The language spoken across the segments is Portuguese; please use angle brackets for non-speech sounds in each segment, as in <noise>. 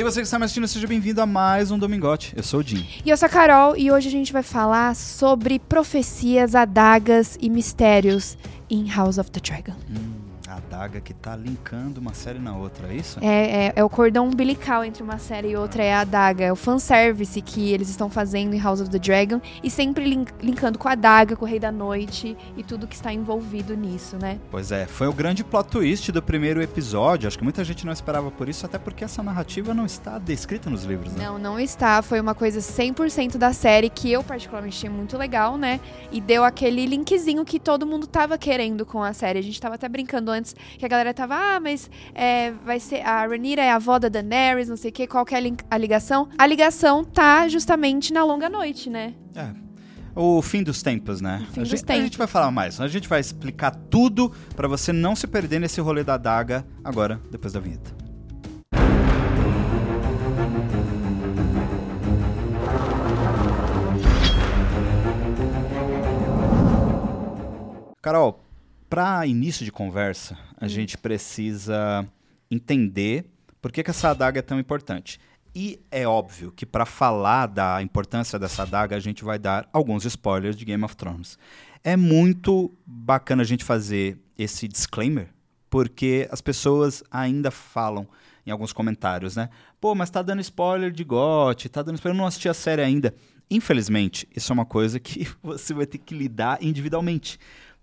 E você que está me assistindo, seja bem-vindo a mais um Domingote. Eu sou o Jim. E eu sou a Carol e hoje a gente vai falar sobre profecias, adagas e mistérios em House of the Dragon. Hum, adaga que tá linkando uma série na outra, é isso? É, é, é, o cordão umbilical entre uma série e outra, é a adaga. É o fanservice que eles estão fazendo em House of the Dragon e sempre link, linkando com a adaga, com o Rei da Noite e tudo que está envolvido nisso, né? Pois é, foi o grande plot twist do primeiro episódio. Acho que muita gente não esperava por isso, até porque essa narrativa não está descrita nos livros, né? Não, não está. Foi uma coisa 100% da série que eu particularmente achei muito legal, né? E deu aquele linkzinho que todo mundo tava querendo com a série. A gente tava até brincando antes que a galera tava, ah, mas é, vai ser a Rhaenyra é a avó da Daenerys, não sei o quê, qual que é a, link, a ligação? A ligação tá justamente na longa noite, né? É. O fim dos tempos, né? fim a, gente, a tempos. gente vai falar mais. A gente vai explicar tudo pra você não se perder nesse rolê da adaga agora, depois da vinheta. Carol, para início de conversa, a gente precisa entender por que, que essa adaga é tão importante. E é óbvio que para falar da importância dessa adaga, a gente vai dar alguns spoilers de Game of Thrones. É muito bacana a gente fazer esse disclaimer, porque as pessoas ainda falam em alguns comentários, né? Pô, mas tá dando spoiler de GOT, tá dando spoiler, eu não assisti a série ainda. Infelizmente, isso é uma coisa que <laughs> você vai ter que lidar individualmente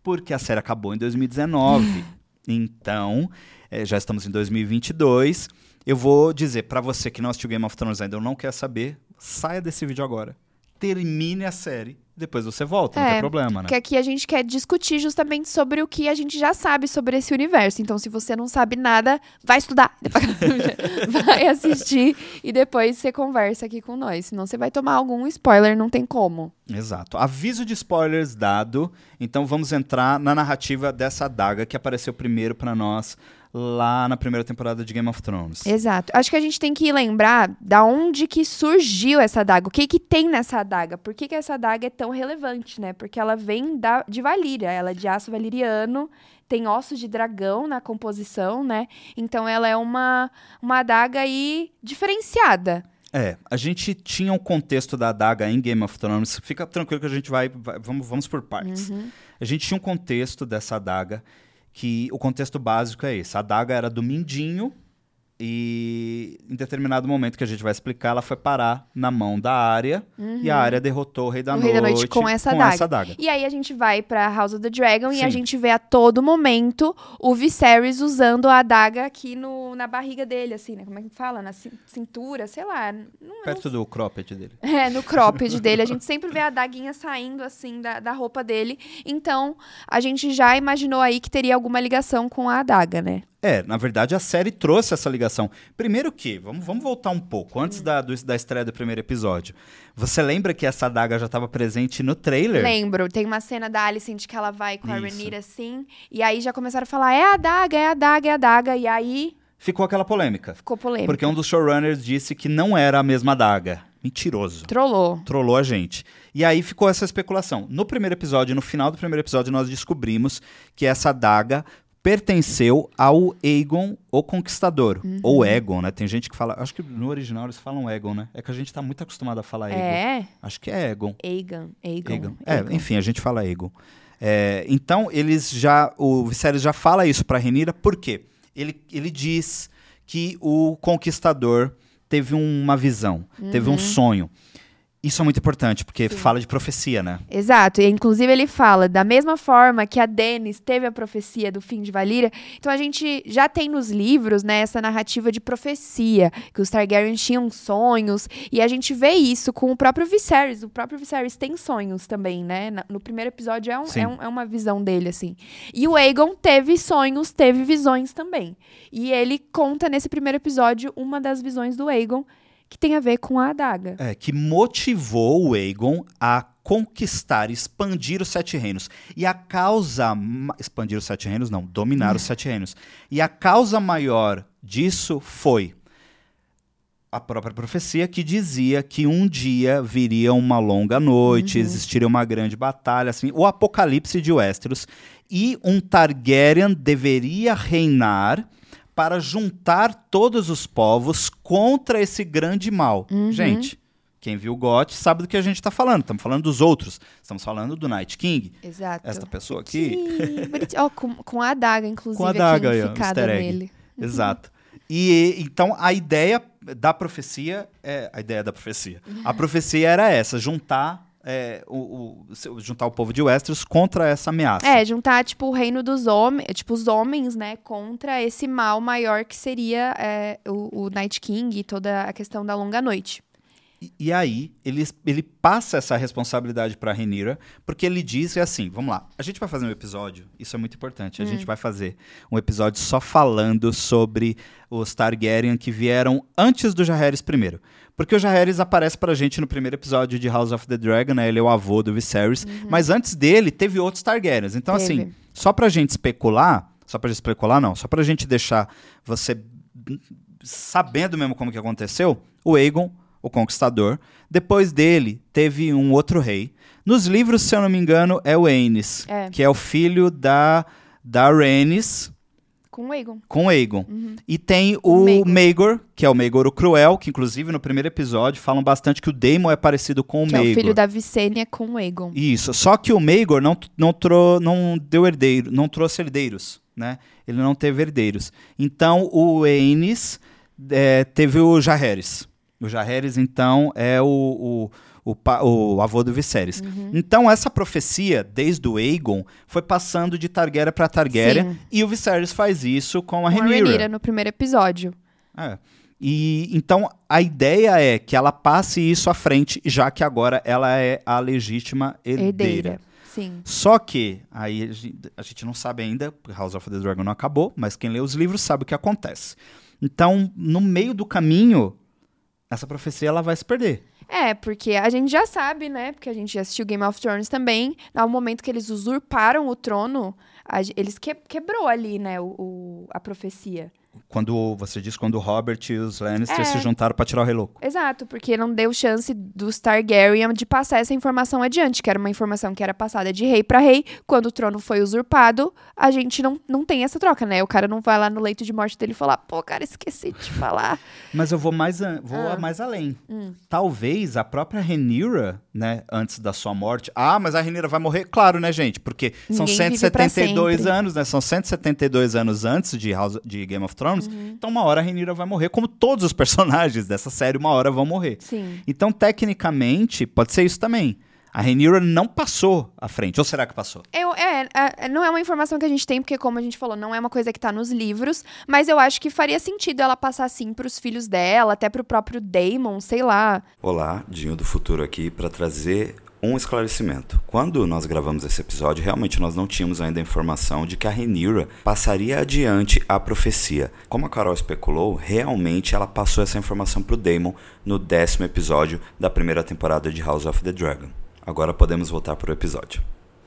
porque a série acabou em 2019. <gasps> então, é, já estamos em 2022. Eu vou dizer para você que não assistiu Game of Thrones ainda ou não quer saber, saia desse vídeo agora. Termine a série, depois você volta, não É, tem problema, né? Que aqui a gente quer discutir justamente sobre o que a gente já sabe sobre esse universo. Então, se você não sabe nada, vai estudar. <laughs> vai assistir e depois você conversa aqui com nós. Senão você vai tomar algum spoiler, não tem como. Exato. Aviso de spoilers dado. Então vamos entrar na narrativa dessa adaga que apareceu primeiro para nós lá na primeira temporada de Game of Thrones. Exato. Acho que a gente tem que lembrar da onde que surgiu essa adaga. O que que tem nessa adaga? Por que, que essa adaga é tão relevante, né? Porque ela vem da, de Valíria. Ela é de aço valiriano, tem ossos de dragão na composição, né? Então ela é uma, uma adaga aí diferenciada. É, a gente tinha um contexto da adaga em Game of Thrones. Fica tranquilo que a gente vai, vai- vamos, vamos por partes. Uhum. A gente tinha um contexto dessa adaga que o contexto básico é esse. A adaga era do Mindinho e em determinado momento que a gente vai explicar, ela foi parar na mão da área e a área derrotou o Rei da, Uhum. O noite, Rei da Noite com essa adaga. adaga. E aí a gente vai pra House of the Dragon e a Sim. gente vê a todo momento o Viserys usando a adaga aqui no, na barriga dele, assim, né? Como é que fala? Na cin- cintura, sei lá. Não, Perto do cropped dele. <laughs> É, no cropped dele. A gente sempre vê a daguinha saindo, assim, da, da roupa dele. Então, a gente já imaginou aí que teria alguma ligação com a adaga, né? É, na verdade a série trouxe essa ligação. Primeiro que, vamos, vamos voltar um pouco, antes da, do- da estreia do primeiro episódio. Você lembra que essa adaga já estava presente no trailer? Lembro, tem uma cena da Alicent que ela vai com a Isso. Rhaenyra, assim. E aí já começaram a falar, é a adaga, é a adaga, é a adaga. E aí Ficou aquela polêmica. ficou polêmica. Porque um dos showrunners disse que não era a mesma adaga. Mentiroso. Trollou. Trollou a gente. E aí ficou essa especulação. No primeiro episódio, no final do primeiro episódio, nós descobrimos que essa adaga pertenceu ao Aegon, o Conquistador. Uhum. Ou Egon, né? Tem gente que fala. Acho que no original eles falam Egon, né? É que a gente tá muito acostumado a falar Aegon. É, Acho que é Egon. Aegon. Aegon. Egon. É, Aegon. enfim, a gente fala Egon. É, então, eles já. O Viserys já fala isso pra Renira, por quê? Ele, ele diz que o conquistador teve uma visão, teve um sonho. Isso é muito importante, porque fala de profecia, né? Exato, e inclusive ele fala, da mesma forma que a Daenerys teve a profecia do fim de Valíria, então a gente já tem nos livros, né, essa narrativa de profecia, que os Targaryens tinham sonhos, e a gente vê isso com o próprio Viserys, o próprio Viserys tem sonhos também, né, no primeiro episódio é, um- Sim. é um- é uma visão dele, assim. E o Aegon teve sonhos, teve visões também, e ele conta nesse primeiro episódio uma das visões do Aegon, que tem a ver com a adaga. É, que motivou o Aegon a conquistar, expandir os sete reinos. E a causa. Expandir os sete reinos, não, dominar os sete reinos. E a causa maior disso foi a própria profecia que dizia que um dia viria uma longa noite, existiria uma grande batalha, assim, o apocalipse de Westeros, e um Targaryen deveria reinar para juntar todos os povos contra esse grande mal. Uhum. Gente, quem viu o GOT sabe do que a gente está falando. Estamos falando dos outros. Estamos falando do Night King. Exato. Esta pessoa aqui. Ó, com, com a adaga, inclusive, Com a adaga easter egg. nele. <laughs> Exato. E então a ideia da profecia é a ideia da profecia. A profecia era essa, juntar é, o, o- juntar o povo de Westeros contra essa ameaça. É, juntar, tipo, o reino dos homens, tipo, os homens, né, contra esse mal maior que seria é, o, o Night King e toda a questão da longa noite. E, e aí, ele, ele passa essa responsabilidade pra Renira, porque ele diz que assim, vamos lá, a gente vai fazer um episódio, isso é muito importante, a gente vai fazer um episódio só falando sobre os Targaryen que vieram antes do Jaehaerys primeiro. Porque o Jaehaerys aparece pra gente no primeiro episódio de House of the Dragon, né? Ele é o avô do Viserys, mas antes dele teve outros Targaryens. Então Teve. assim, só pra gente especular, só pra gente especular não, só pra gente deixar você sabendo mesmo como que aconteceu, o Aegon, o Conquistador, depois dele teve um outro rei. Nos livros, se eu não me engano, é o Aenys, É. que é o filho da da Rhaenys Com o Aegon. com Aegon. Uhum. E tem o Maegor. Maegor, que é o Maegor o Cruel, que inclusive no primeiro episódio falam bastante que o Daemon é parecido com o Que é Maegor. o filho da Vicênia com o Aegon. Isso, só que o Maegor não, não, tro, não deu herdeiro, não trouxe herdeiros, né? Ele não teve herdeiros. Então o Aenys é, teve o Jaehaerys. O Jaehaerys, então, é o, o, o, pa- o avô do Viserys. Uhum. Então essa profecia, desde o Aegon, foi passando de Targaryen para Targaryen, Sim. e o Viserys faz isso com a Com a Rhaenyra. Rhaenyra no primeiro episódio. É. E então a ideia é que ela passe isso à frente, já que agora ela é a legítima herdeira. Herdeira. Sim. Só que aí a gen- a gente não sabe ainda, porque House of the Dragon não acabou, mas quem lê os livros sabe o que acontece. Então, no meio do caminho, essa profecia ela vai se perder. É, porque a gente já sabe, né? Porque a gente já assistiu Game of Thrones também. No momento que eles usurparam o trono, a eles que- quebrou ali, né? O, o- a profecia. Quando você diz quando o Robert e os Lannister É. se juntaram pra tirar o Rei Louco. Exato, porque não deu chance dos Targaryen de passar essa informação adiante, que era uma informação que era passada de rei pra rei. Quando o trono foi usurpado, a gente não, não tem essa troca, né? O cara não vai lá no leito de morte dele e falar, pô, cara, esqueci de te falar. <laughs> Mas eu vou mais, a- vou Ah. mais além. Hum. Talvez a própria Rhaenyra, né, antes da sua morte. Ah, mas a Rhaenyra vai morrer? Claro, né, gente? Porque são Ninguém vive pra 172 sempre. anos, né? São 172 anos antes de, House, de Game of Thrones. Uhum. Então, uma hora a Rhaenyra vai morrer, como todos os <laughs> personagens dessa série, uma hora vão morrer. Sim. Então, tecnicamente, pode ser isso também. A Rhaenyra não passou à frente. Ou será que passou? Eu, é, é, não é uma informação que a gente tem, porque, como a gente falou, não é uma coisa que tá nos livros, mas eu acho que faria sentido ela passar assim pros filhos dela, até pro próprio Daemon, sei lá. Olá, Dinho do Futuro aqui para trazer um esclarecimento. Quando nós gravamos esse episódio, realmente nós não tínhamos ainda a informação de que a Rhaenyra passaria adiante a profecia. Como a Carol especulou, realmente ela passou essa informação para o Daemon no décimo episódio da primeira temporada de House of the Dragon. Agora podemos voltar para o episódio.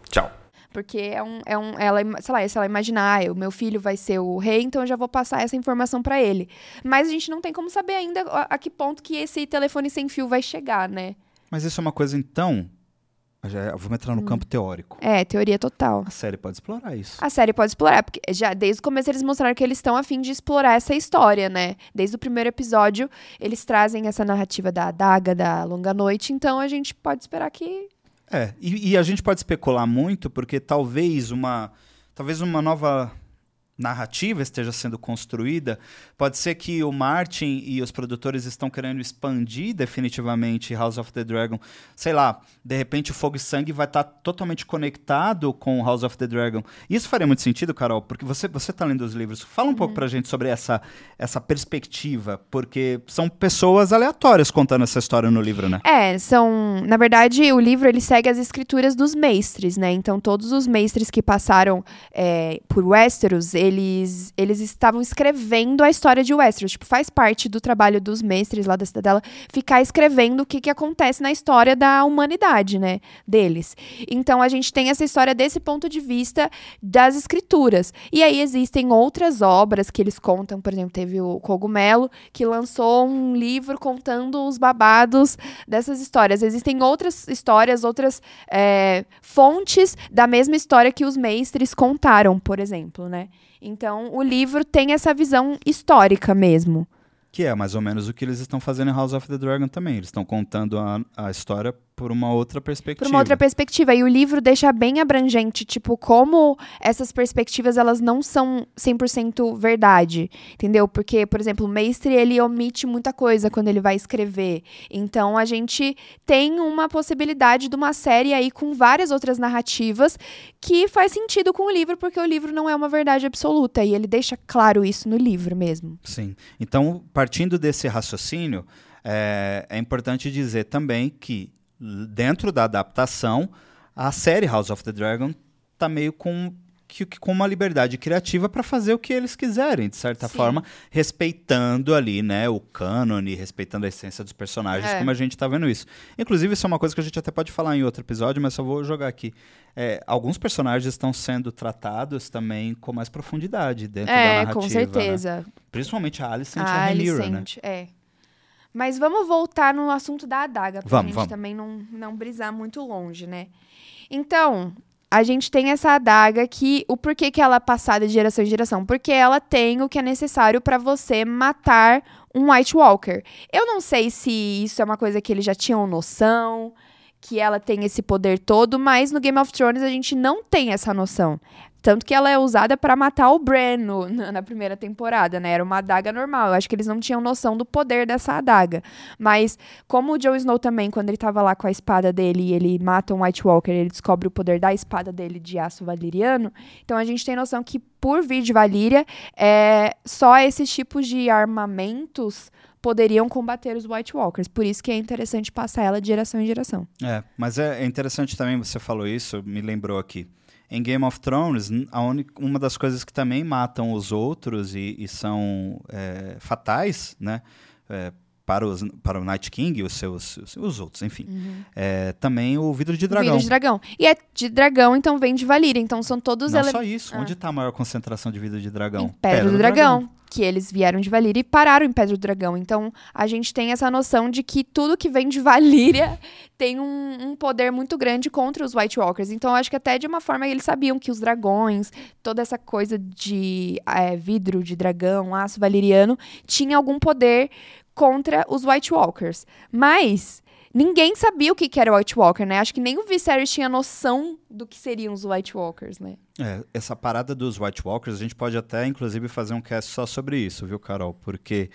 Tchau! Porque é um, é um. Ela, sei lá, se ela imaginar, ah, o meu filho vai ser o rei, então eu já vou passar essa informação pra ele. Mas a gente não tem como saber ainda a, a que ponto que esse telefone sem fio vai chegar, né? Mas isso é uma coisa, então. Já vamos entrar no campo teórico. É, teoria total. A série pode explorar isso. A série pode explorar, porque já desde o começo eles mostraram que eles estão a fim de explorar essa história, né? Desde o primeiro episódio, eles trazem essa narrativa da adaga, da longa noite, então a gente pode esperar que. É, e, e a gente pode especular muito porque talvez uma, talvez uma nova narrativa esteja sendo construída. Pode ser que o Martin e os produtores estão querendo expandir definitivamente House of the Dragon. Sei lá, de repente o Fogo e Sangue vai estar totalmente conectado com House of the Dragon. Isso faria muito sentido, Carol, porque você você está lendo os livros. Fala um pouco pra gente sobre essa essa perspectiva, porque são pessoas aleatórias contando essa história no livro, né? É, são. Na verdade, o livro ele segue as escrituras dos mestres, né? Então, todos os mestres que passaram é, por Westeros, eles, eles estavam escrevendo a história de Westeros. Tipo, faz parte do trabalho dos mestres lá da Cidadela ficar escrevendo o que, que acontece na história da humanidade, né? Deles. Então, a gente tem essa história desse ponto de vista das escrituras. E aí existem outras obras que eles contam, por exemplo, teve o Cogumelo, que lançou um livro contando os babados dessas histórias. Existem outras histórias, outras é, fontes da mesma história que os mestres contaram, por exemplo, né? Então, o livro tem essa visão histórica mesmo. Que é mais ou menos o que eles estão fazendo em House of the Dragon também. Eles estão contando a, a história por uma outra perspectiva. Por uma outra perspectiva. E o livro deixa bem abrangente, tipo, como essas perspectivas, elas não são 100% verdade, entendeu? Porque, por exemplo, o Mestre, ele omite muita coisa quando ele vai escrever. Então, a gente tem uma possibilidade de uma série aí com várias outras narrativas que faz sentido com o livro, porque o livro não é uma verdade absoluta. E ele deixa claro isso no livro mesmo. Sim. Então, partindo desse raciocínio, é, é importante dizer também que dentro da adaptação, a série House of the Dragon tá meio com que, com uma liberdade criativa para fazer o que eles quiserem, de certa Sim. forma, respeitando ali, né, o cânone, respeitando a essência dos personagens, é. como a gente está vendo isso. Inclusive, isso é uma coisa que a gente até pode falar em outro episódio, mas só vou jogar aqui. É, alguns personagens estão sendo tratados também com mais profundidade dentro é, da narrativa. É, com certeza. Né? Principalmente a Alicent a e a Rhaenyra, né? É. Mas vamos voltar no assunto da adaga, pra vamos, gente vamos. também não, não brisar muito longe, né? Então, a gente tem essa adaga que o porquê que ela é passada de geração em geração? Porque ela tem o que é necessário para você matar um White Walker. Eu não sei se isso é uma coisa que eles já tinham noção, que ela tem esse poder todo, mas no Game of Thrones a gente não tem essa noção. Tanto que ela é usada para matar o Bran no, na primeira temporada, né? Era uma adaga normal. Eu acho que eles não tinham noção do poder dessa adaga. Mas, como o Jon Snow também, quando ele tava lá com a espada dele e ele mata um White Walker, ele descobre o poder da espada dele de aço valiriano. Então a gente tem noção que, por vir de Valíria, é, só esses tipos de armamentos poderiam combater os White Walkers. Por isso que é interessante passar ela de geração em geração. É, mas é interessante também, você falou isso, me lembrou aqui. Em Game of Thrones, única, uma das coisas que também matam os outros e, e são é, fatais, né? É, para, os, para o Night King e os seus os, os outros, enfim. Uhum. É, também o vidro de dragão. Vidro de dragão. E é de dragão, então vem de Valíria. Então são todos... Não ele... só isso. Ah. Onde está a maior concentração de vidro de dragão? Em Pedra, Pedra do, do dragão. dragão. Que eles vieram de Valíria e pararam em Pedra do Dragão. Então a gente tem essa noção de que tudo que vem de Valíria <laughs> tem um, um, poder muito grande contra os White Walkers. Então acho que até de uma forma eles sabiam que os dragões, toda essa coisa de é, vidro de dragão, aço valiriano, tinha algum poder contra os White Walkers. Mas ninguém sabia o que, era White Walker, né? Acho que nem o Viserys tinha noção do que seriam os White Walkers, né? É, essa parada dos White Walkers, a gente pode até, inclusive, fazer um cast só sobre isso, viu, Carol? Porque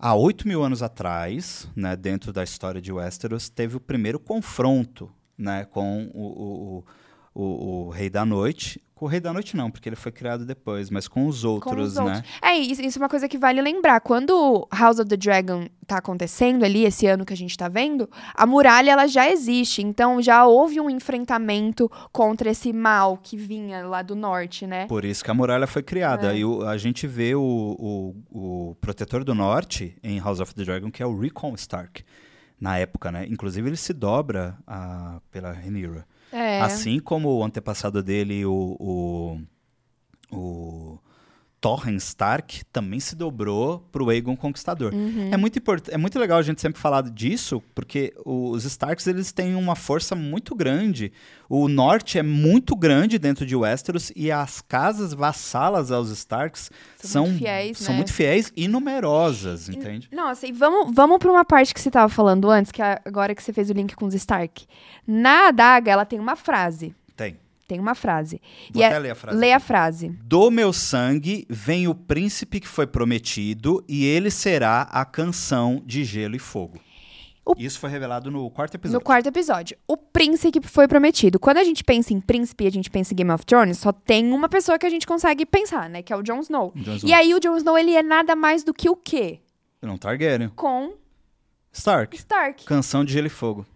há 8 mil anos atrás, né, dentro da história de Westeros, teve o primeiro confronto né, com o, o, o, o Rei da Noite, com o Rei da Noite não, porque ele foi criado depois, mas com os outros, com os né? Outros. É, isso, isso, é uma coisa que vale lembrar. Quando House of the Dragon tá acontecendo ali, esse ano que a gente tá vendo, a muralha, ela já existe. Então, já houve um enfrentamento contra esse mal que vinha lá do norte, né? Por isso que a muralha foi criada. É. E o, a gente vê o, o, o Protetor do Norte em House of the Dragon, que é o Recon Stark. Na época, né? Inclusive, ele se dobra a, pela Rhaenyra. É. Assim como o antepassado dele, o, o, o Torren Stark, também se dobrou para o Aegon Conquistador. Uhum. É, muito é muito legal a gente sempre falar disso, porque os Starks eles têm uma força muito grande. O norte é muito grande dentro de Westeros e as casas vassalas aos Starks são, são muito fiéis, são né? muito fiéis e numerosas, entende? Nossa, e vamos, vamos para uma parte que você estava falando antes, que é agora que você fez o link com os Stark. Na adaga, ela tem uma frase. Tem. Uma frase. Vou e até é, ler a frase. Lê a frase. Do meu sangue vem o príncipe que foi prometido, e ele será a canção de gelo e fogo. O... Isso foi revelado no quarto episódio. No quarto episódio. O príncipe que foi prometido. Quando a gente pensa em príncipe e a gente pensa em Game of Thrones, só tem uma pessoa que a gente consegue pensar, né? Que é o Jon Snow. E aí o Jon Snow, ele é nada mais do que o quê? Não Targaryen. Com... Stark. Stark. Canção de gelo e fogo.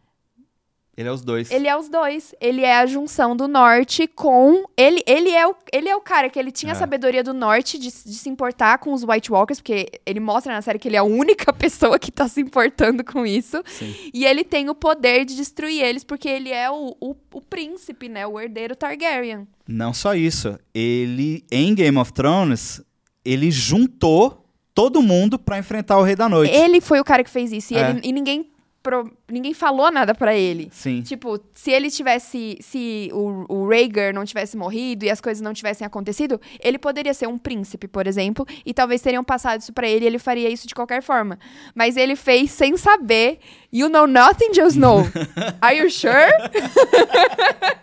Ele é os dois. Ele é os dois. Ele é a junção do norte com. Ele, ele, é, o, ele é o cara que ele tinha é. a sabedoria do norte de, de, se importar com os White Walkers, porque ele mostra na série que ele é a única <laughs> pessoa que tá se importando com isso. Sim. E ele tem o poder de destruir eles, porque ele é o, o, o príncipe, né? O herdeiro Targaryen. Não só isso. Ele, em Game of Thrones, ele juntou todo mundo para enfrentar o Rei da Noite. Ele foi o cara que fez isso. E, é. ele, e ninguém pro- ninguém falou nada pra ele. Sim. Tipo, se ele tivesse. Se o, o Rhaegar não tivesse morrido e as coisas não tivessem acontecido, ele poderia ser um príncipe, por exemplo, e talvez teriam passado isso pra ele e ele faria isso de qualquer forma. Mas ele fez sem saber. You know nothing, Jon Snow. <laughs> Are you sure? <laughs>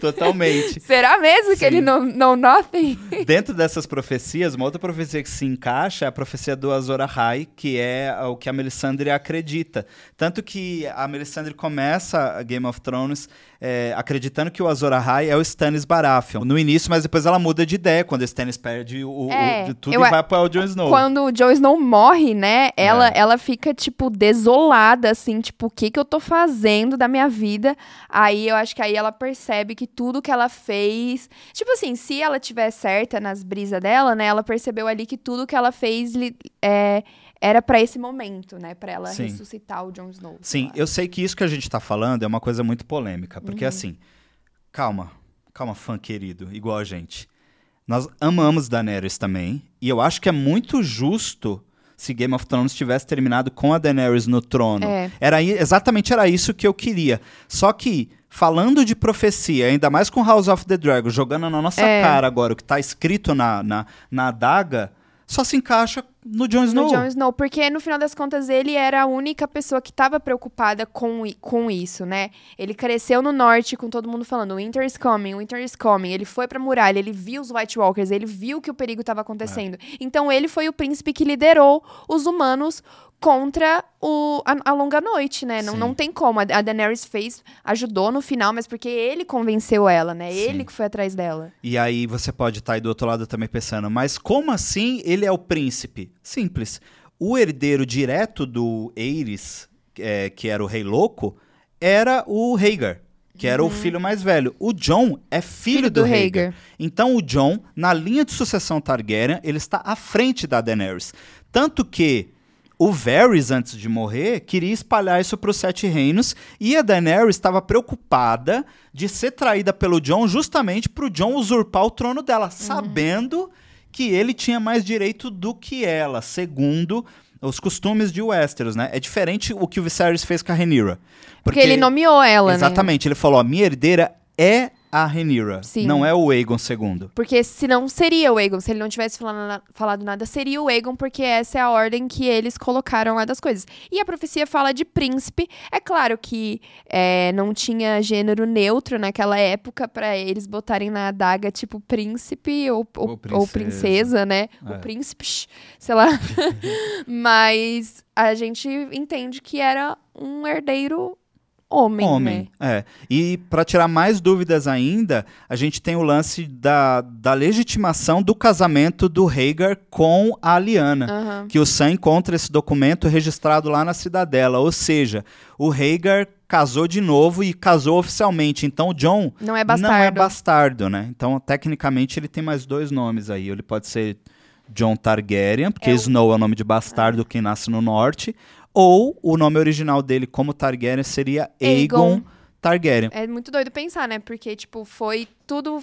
Totalmente. Será mesmo que Sim. ele não know nothing? Dentro dessas profecias, uma outra profecia que se encaixa é a profecia do Azor Ahai, que é o que a Melisandre acredita. Tanto que a Melisandre começa a Game of Thrones é, acreditando que o Azor Ahai é o Stannis Baratheon. No início, mas depois ela muda de ideia quando o Stannis perde o, o- É, de tudo eu e vai apoiar o Jon Snow. Quando o Jon Snow morre, né? Ela, É. ela fica, tipo, desolada, assim, tipo, o que que eu tô fazendo da minha vida? Aí eu acho que aí ela percebe que tudo que ela fez. Tipo assim, se ela tiver certa nas brisas dela, né? Ela percebeu ali que tudo que ela fez é, era pra esse momento, né? Pra ela Sim. ressuscitar o Jon Snow. Sim, eu sei que isso que a gente tá falando é uma coisa muito polêmica, porque Uhum. assim, calma, calma, fã querido, igual a gente. Nós amamos Daenerys também, e eu acho que é muito justo se Game of Thrones tivesse terminado com a Daenerys no trono. É. Era exatamente era isso que eu queria. Só que falando de profecia, ainda mais com House of the Dragon jogando na nossa É. cara agora o que tá escrito na, na, na adaga, só se encaixa no Jon Snow. No Jon Snow, porque no final das contas ele era a única pessoa que estava preocupada com, com isso, né? Ele cresceu no norte com todo mundo falando Winter is coming, Winter is coming. Ele foi pra muralha, ele viu os White Walkers, ele viu que o perigo estava acontecendo. Então ele foi o príncipe que liderou os humanos contra o, a, a longa noite, né? Não, Sim. não tem como. A, a Daenerys fez, ajudou no final, mas porque ele convenceu ela, né? Sim. Ele que foi atrás dela. E aí você pode estar aí do outro lado também pensando, mas como assim ele é o príncipe? Simples. O herdeiro direto do Aerys, é, que era o rei louco, era o Rhaegar, que era o filho mais velho. O Jon é filho, Filho do, do Rhaegar. Rhaegar. Então o Jon, na linha de sucessão Targaryen, ele está à frente da Daenerys. Tanto que o Varys, antes de morrer, queria espalhar isso para os Sete Reinos e a Daenerys estava preocupada de ser traída pelo Jon justamente para o Jon usurpar o trono dela, sabendo que ele tinha mais direito do que ela, segundo os costumes de Westeros, né? É diferente o que o Viserys fez com a Rhaenyra. Porque, ele nomeou ela, né? Exatamente, ele falou, a minha herdeira é a Rhaenyra, Sim. não é o Aegon II. Porque senão seria o Aegon. Se ele não tivesse falando na- falado nada, seria o Aegon, porque essa é a ordem que eles colocaram lá das coisas. E a profecia fala de príncipe. É claro que é, não tinha gênero neutro naquela época pra eles botarem na adaga, tipo, príncipe ou, ou, Ou ou princesa. princesa, né? É. O príncipe, sei lá. <laughs> Mas a gente entende que era um herdeiro homem, Homem, né? é. E para tirar mais dúvidas ainda, a gente tem o lance da, da legitimação do casamento do Rhaegar com a Lyanna. Aham. Que o Sam encontra esse documento registrado lá na Cidadela. Ou seja, o Rhaegar casou de novo e casou oficialmente. Então o John Não é bastardo. não é bastardo, né? Então, tecnicamente, ele tem mais dois nomes aí. Ele pode ser John Targaryen, porque É o- Snow é o nome de bastardo quem nasce no norte. Ou o nome original dele como Targaryen seria Aegon, Aegon. Targaryen. É muito doido pensar, né? Porque, tipo, foi. Tudo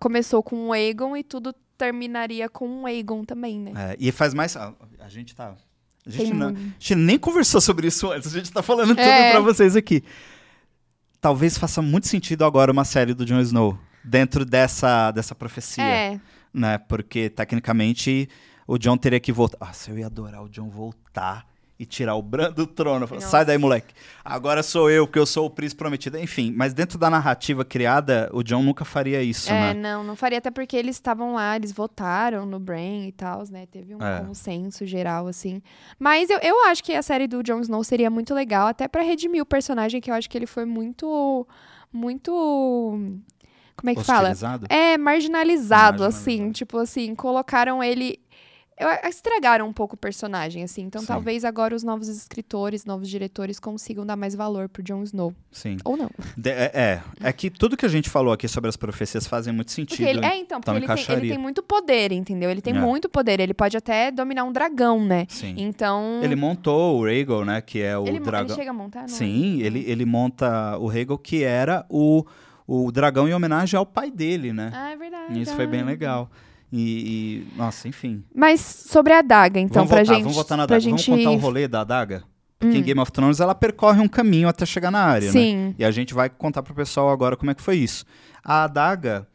começou com o Aegon e tudo terminaria com o Aegon também, né? É, e faz mais. A, a gente tá. A gente, Tem não- a gente nem conversou sobre isso antes, a gente tá falando tudo É. pra vocês aqui. Talvez faça muito sentido agora uma série do Jon Snow dentro dessa, dessa profecia. É. né? Porque tecnicamente o John teria que voltar. Nossa, eu ia adorar o John voltar e tirar o Bran do trono. Sai daí, moleque. Agora sou eu, porque eu sou o príncipe prometido. Enfim, mas dentro da narrativa criada, o John nunca faria isso, É, né? não, não faria até porque eles estavam lá, eles votaram no Brain e tal, né? Teve um É. consenso geral, assim. Mas eu, eu acho que a série do Jon Snow seria muito legal, até pra redimir o personagem, que eu acho que ele foi muito. Muito. Como é que fala? É, marginalizado, Marginalizado. assim. Tipo assim, colocaram ele. Eu, estragaram um pouco o personagem, assim. Então Sim. talvez agora os novos escritores, novos diretores consigam dar mais valor pro Jon Snow. Sim. Ou não. De- é, é, é que tudo que a gente falou aqui sobre as profecias fazem muito sentido. Porque ele, é, então, porque então ele, tem, ele tem muito poder, entendeu? Ele tem É. muito poder. Ele pode até dominar um dragão, né? Sim. Então. Ele montou o Rhaegal, né? Que é o ele, mo- ele dragão. chega a montar? Não Sim, é? ele, ele monta o Rhaegal, que era o, o dragão em homenagem ao pai dele, né? Ah, é verdade. Isso foi bem ah. legal. E, e- nossa, enfim. Mas sobre a adaga, então, vamos pra voltar, gente. vamos voltar na adaga. gente... Vamos contar o rolê da adaga? Porque em Game of Thrones ela percorre um caminho até chegar na área, né? Sim. E a gente vai contar pro pessoal agora como é que foi isso. A adaga,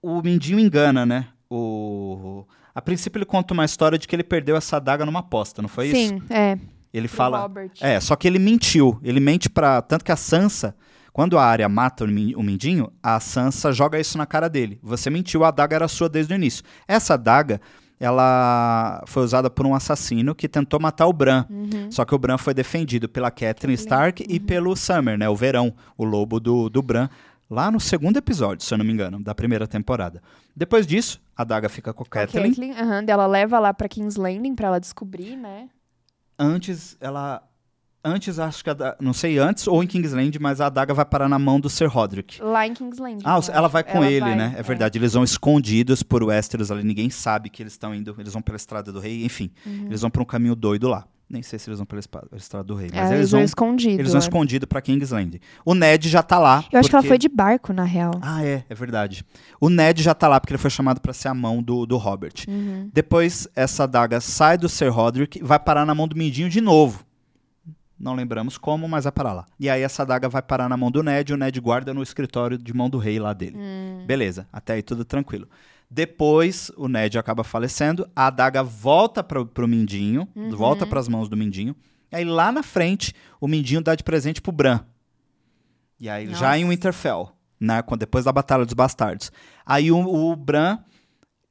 o Mindinho engana, né? O... A princípio ele conta uma história de que ele perdeu essa adaga numa aposta, não foi isso? Sim, é. Ele pro fala... Robert. É, só que ele mentiu. Ele mente pra... Tanto que a Sansa, quando a Arya mata o Min- o Mindinho, a Sansa joga isso na cara dele. Você mentiu, a adaga era sua desde o início. Essa adaga, ela foi usada por um assassino que tentou matar o Bran. Uhum. Só que o Bran foi defendido pela Catelyn Stark e pelo Summer, né? O Verão, o lobo do, do Bran. Lá no segundo episódio, se eu não me engano, da primeira temporada. Depois disso, a daga fica com a Catelyn. Daí ela leva lá pra King's Landing pra ela descobrir, né? Antes, ela... Antes, acho que... A, da- não sei antes ou em Kingsland, mas a adaga vai parar na mão do Sir Roderick. Lá em King's Landing. Ah, eu ela vai com Ela ele, vai, né? É verdade. Eles vão escondidos por Westeros ali. Ninguém sabe que eles estão indo. Eles vão pela Estrada do Rei. Enfim, Uhum. eles vão pra um caminho doido lá. Nem sei se eles vão pela Estrada do Rei. Mas É, eles vão, escondido. eles vão é. escondido pra Kingsland. O Ned já tá lá. Eu acho que ela porque- foi de barco, na real. Ah, é, é verdade. O Ned já tá lá porque ele foi chamado pra ser a mão do, do Robert. Uhum. Depois, essa daga sai do Sir Roderick e vai parar na mão do Mindinho de novo. Não lembramos como, mas vai parar lá. E aí essa daga vai parar na mão do Ned e o Ned guarda no escritório de mão do rei lá dele. Hum. Beleza, até aí tudo tranquilo. Depois, o Ned acaba falecendo, a adaga volta pro, pro Mindinho, Uhum. volta pras mãos do Mindinho. E aí lá na frente, o Mindinho dá de presente pro Bran. E aí já Nossa. em Winterfell, né, depois da Batalha dos Bastardos. Aí o, o Bran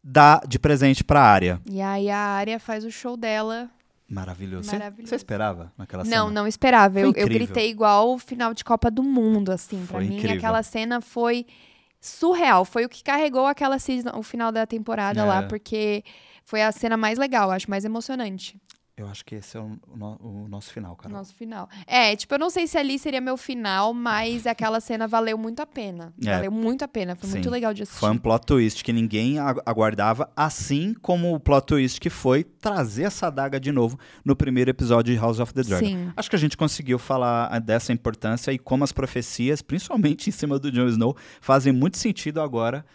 dá de presente pra Arya. E aí a Arya faz o show dela. Maravilhoso. Você- Maravilhoso. Você esperava naquela cena? Não, não esperava. Eu, eu gritei igual o final de Copa do Mundo, assim. Pra Foi mim, incrível. aquela cena foi surreal. Foi o que carregou aquela season, o final da temporada É. lá, porque foi a cena mais legal, acho mais emocionante. Eu acho que esse é o, o o nosso final, cara. Nosso final. É, tipo, eu não sei se ali seria meu final, mas aquela cena valeu muito a pena. É. Valeu muito a pena. Foi muito Sim. legal de assistir. Foi um plot twist que ninguém agu- aguardava, assim como o plot twist que foi trazer essa daga de novo no primeiro episódio de House of the Dragon. Sim. Acho que a gente conseguiu falar ah, dessa importância e como as profecias, principalmente em cima do Jon Snow, fazem muito sentido agora,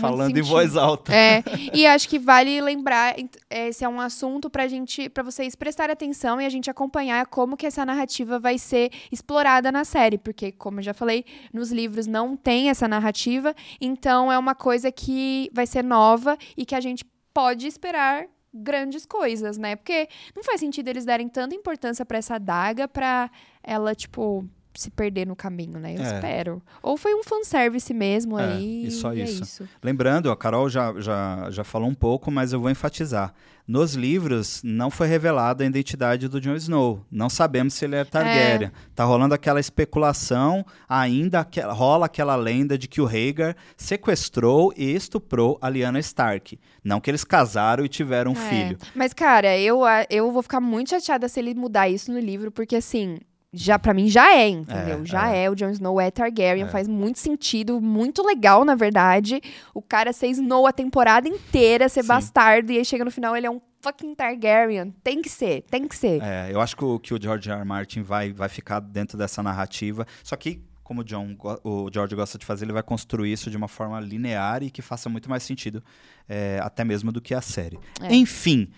falando em voz alta. É, <laughs> e acho que vale lembrar, ent- esse é um assunto pra gente, para vocês prestarem atenção e a gente acompanhar como que essa narrativa vai ser explorada na série, porque como eu já falei, nos livros não tem essa narrativa, então é uma coisa que vai ser nova e que a gente pode esperar grandes coisas, né? Porque não faz sentido eles darem tanta importância pra essa daga pra ela tipo se perder no caminho, né? Eu É. espero. Ou foi um fanservice mesmo É, aí. e só é isso. isso. Lembrando, a Carol já, já, já falou um pouco, mas eu vou enfatizar. Nos livros, não foi revelada a identidade do Jon Snow. Não sabemos se ele é Targaryen. Tá rolando aquela especulação, ainda rola aquela lenda de que o Rhaegar sequestrou e estuprou a Lyanna Stark. Não que eles casaram e tiveram um É. filho. Mas, cara, eu, eu vou ficar muito chateada se ele mudar isso no livro, porque assim. Já, pra mim já é, entendeu? É, já é. o Jon Snow é Targaryen, É. faz muito sentido, muito legal, na verdade. O cara ser Snow a temporada inteira, ser Sim. bastardo, e aí chega no final ele é um fucking Targaryen. Tem que ser, tem que ser. É, eu acho que o, que o George R. R. Martin vai, vai ficar dentro dessa narrativa. Só que, como o, John, o George gosta de fazer, ele vai construir isso de uma forma linear e que faça muito mais sentido, é, até mesmo do que a série. É. Enfim,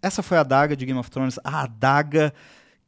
essa foi a adaga de Game of Thrones, a adaga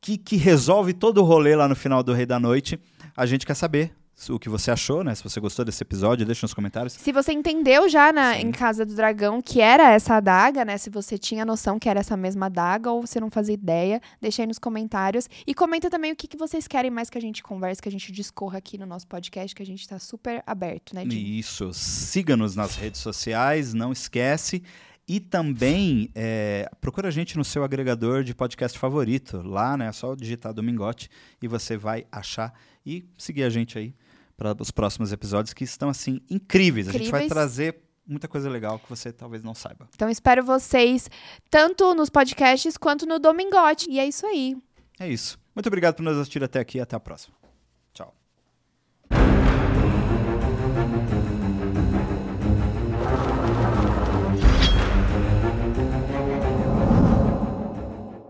que, que resolve todo o rolê lá no final do Rei da Noite. A gente quer saber o que você achou, né? Se você gostou desse episódio, deixa nos comentários. Se você entendeu já na, em Casa do Dragão que era essa adaga, né? Se você tinha noção que era essa mesma adaga ou você não fazia ideia, deixa aí nos comentários. E comenta também o que, que vocês querem mais que a gente converse, que a gente discorra aqui no nosso podcast, que a gente tá super aberto, né, Dinho? Isso, siga-nos nas redes sociais, não esquece. E também é, procura a gente no seu agregador de podcast favorito. Lá, né? É só digitar Domingote e você vai achar e seguir a gente aí para os próximos episódios que estão assim incríveis. A gente vai Incríveis. trazer muita coisa legal que você talvez não saiba. Então espero vocês tanto nos podcasts quanto no Domingote. E é isso aí. É isso. Muito obrigado por nos assistir até aqui. Até a próxima. Tchau.